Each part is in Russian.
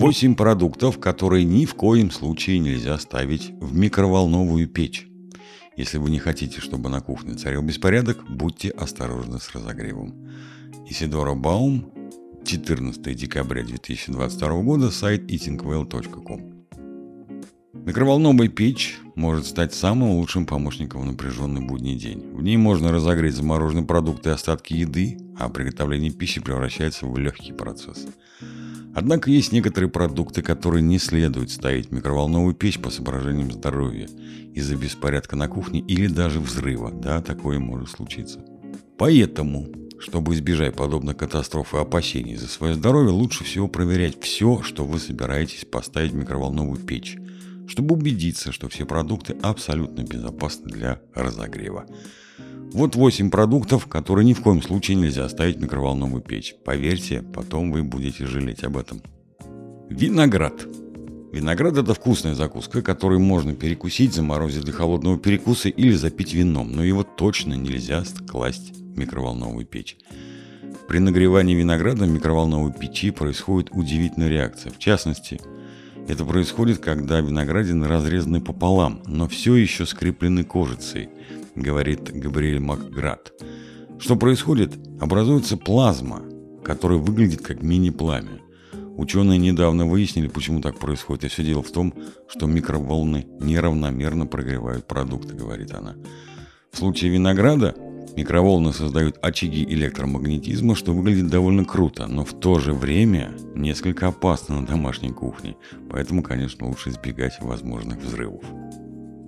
8 продуктов, которые ни в коем случае нельзя ставить в микроволновую печь. Если вы не хотите, чтобы на кухне царил беспорядок, будьте осторожны с разогревом. Исидора Баум, 14 декабря 2022 года, сайт eatingwell.com. Микроволновая печь может стать самым лучшим помощником в напряженный будний день. В ней можно разогреть замороженные продукты и остатки еды, а приготовление пищи превращается в легкий процесс. Однако есть некоторые продукты, которые не следует ставить в микроволновую печь по соображениям здоровья из-за беспорядка на кухне или даже взрыва. Да, такое может случиться. Поэтому, чтобы избежать подобных катастроф и опасений за свое здоровье, лучше всего проверять все, что вы собираетесь поставить в микроволновую печь, чтобы убедиться, что все продукты абсолютно безопасны для разогрева. Вот 8 продуктов, которые ни в коем случае нельзя оставить в микроволновую печь. Поверьте, потом вы будете жалеть об этом. Виноград. Виноград – это вкусная закуска, которую можно перекусить, заморозить для холодного перекуса или запить вином, но его точно нельзя класть в микроволновую печь. При нагревании винограда в микроволновой печи происходит удивительная реакция. В частности, это происходит, когда виноградины разрезаны пополам, но все еще скреплены кожицей – говорит Габриэль Макград. Что происходит? Образуется плазма, которая выглядит как мини-пламя. Ученые недавно выяснили, почему так происходит. И все дело в том, что микроволны неравномерно прогревают продукты, говорит она. В случае винограда микроволны создают очаги электромагнетизма, что выглядит довольно круто, но в то же время несколько опасно на домашней кухне. Поэтому, конечно, лучше избегать возможных взрывов.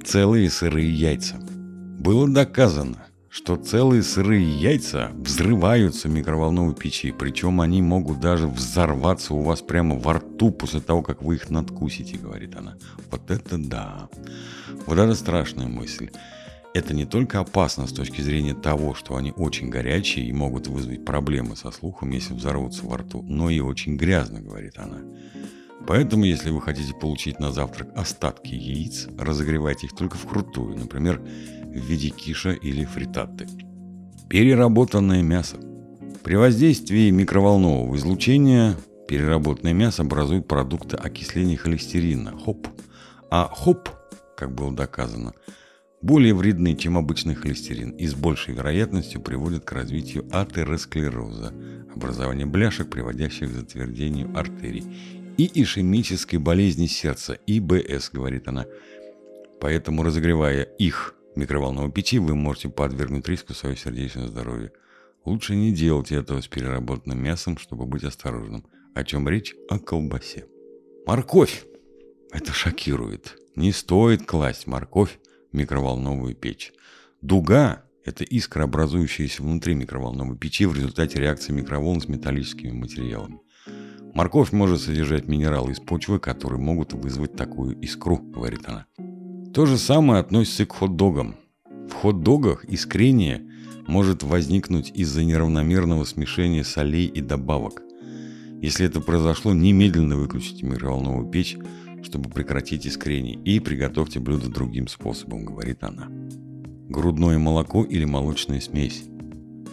Целые сырые яйца – было доказано, что целые сырые яйца взрываются в микроволновой печи, причем они могут даже взорваться у вас прямо во рту после того, как вы их надкусите, говорит она. Вот это да. Вот это страшная мысль. Это не только опасно с точки зрения того, что они очень горячие и могут вызвать проблемы со слухом, если взорвутся во рту, но и очень грязно, говорит она. Поэтому, если вы хотите получить на завтрак остатки яиц, разогревайте их только вкрутую, например, в виде киша или фритатты. Переработанное мясо. При воздействии микроволнового излучения переработанное мясо образует продукты окисления холестерина, ХОП. А ХОП, как было доказано, более вредны, чем обычный холестерин и с большей вероятностью приводят к развитию атеросклероза, образованию бляшек, приводящих к затвердению артерий, и ишемической болезни сердца, ИБС, говорит она. Поэтому, разогревая их микроволновой печи, вы можете подвергнуть риску свое сердечное здоровье. Лучше не делайте этого с переработанным мясом, чтобы быть осторожным. О чем речь? О колбасе. Морковь. Это шокирует. Не стоит класть морковь в микроволновую печь. Дуга – это искра, образующаяся внутри микроволновой печи в результате реакции микроволн с металлическими материалами. Морковь может содержать минералы из почвы, которые могут вызвать такую искру, говорит она. То же самое относится и к хот-догам. В хот-догах искрение может возникнуть из-за неравномерного смешения солей и добавок. Если это произошло, немедленно выключите микроволновую печь, чтобы прекратить искрение, и приготовьте блюдо другим способом, говорит она. Грудное молоко или молочная смесь.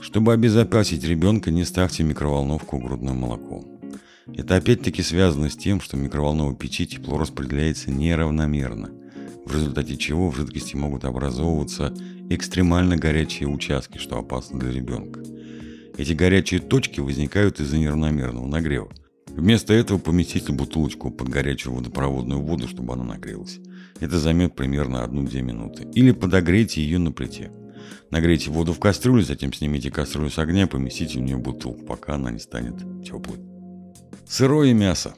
Чтобы обезопасить ребенка, не ставьте микроволновку грудное молоко. Это опять-таки связано с тем, что в микроволновой печи тепло распределяется неравномерно – в результате чего в жидкости могут образовываться экстремально горячие участки, что опасно для ребенка. Эти горячие точки возникают из-за неравномерного нагрева. Вместо этого поместите бутылочку под горячую водопроводную воду, чтобы она нагрелась. Это займет примерно 1-2 минуты. Или подогрейте ее на плите. Нагрейте воду в кастрюле, затем снимите кастрюлю с огня и поместите в нее бутылку, пока она не станет теплой. Сырое мясо.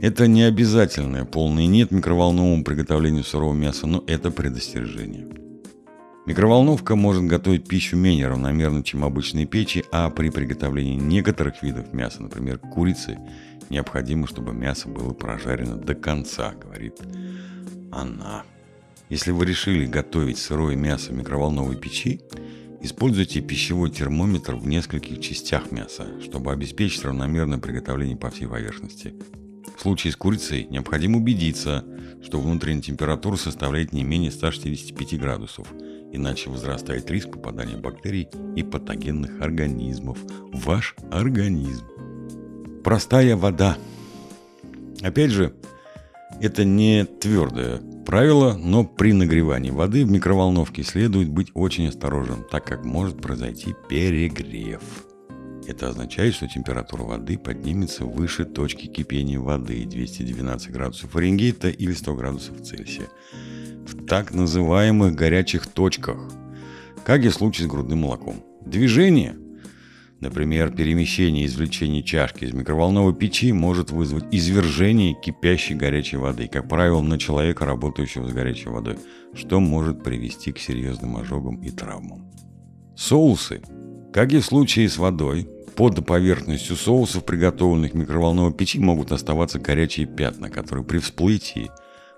Это не обязательное полное нет микроволновому приготовлению сырого мяса, но это предостережение. Микроволновка может готовить пищу менее равномерно, чем обычные печи, а при приготовлении некоторых видов мяса, например, курицы, необходимо, чтобы мясо было прожарено до конца, говорит она. Если вы решили готовить сырое мясо в микроволновой печи, используйте пищевой термометр в нескольких частях мяса, чтобы обеспечить равномерное приготовление по всей поверхности в случае с курицей необходимо убедиться, что внутренняя температура составляет не менее 165 градусов, иначе возрастает риск попадания бактерий и патогенных организмов в ваш организм. Простая вода – Опять же, это не твердое правило, но при нагревании воды в микроволновке следует быть очень осторожным, так как может произойти перегрев. Это означает, что температура воды поднимется выше точки кипения воды 212 градусов Фаренгейта или 100 градусов Цельсия в так называемых горячих точках, как и в случае с грудным молоком. Движение, например, перемещение и извлечение чашки из микроволновой печи может вызвать извержение кипящей горячей воды, как правило, на человека, работающего с горячей водой, что может привести к серьезным ожогам и травмам. Соусы. Как и в случае с водой, под поверхностью соусов, приготовленных в микроволновой печи, могут оставаться горячие пятна, которые при всплытии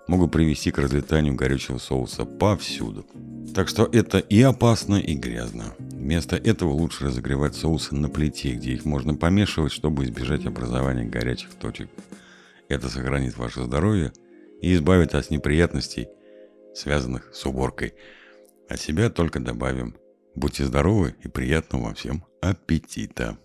могут привести к разлетанию горячего соуса повсюду. Так что это и опасно, и грязно. Вместо этого лучше разогревать соусы на плите, где их можно помешивать, чтобы избежать образования горячих точек. Это сохранит ваше здоровье и избавит от неприятностей, связанных с уборкой. А себя только добавим. Будьте здоровы и приятного вам всем аппетита!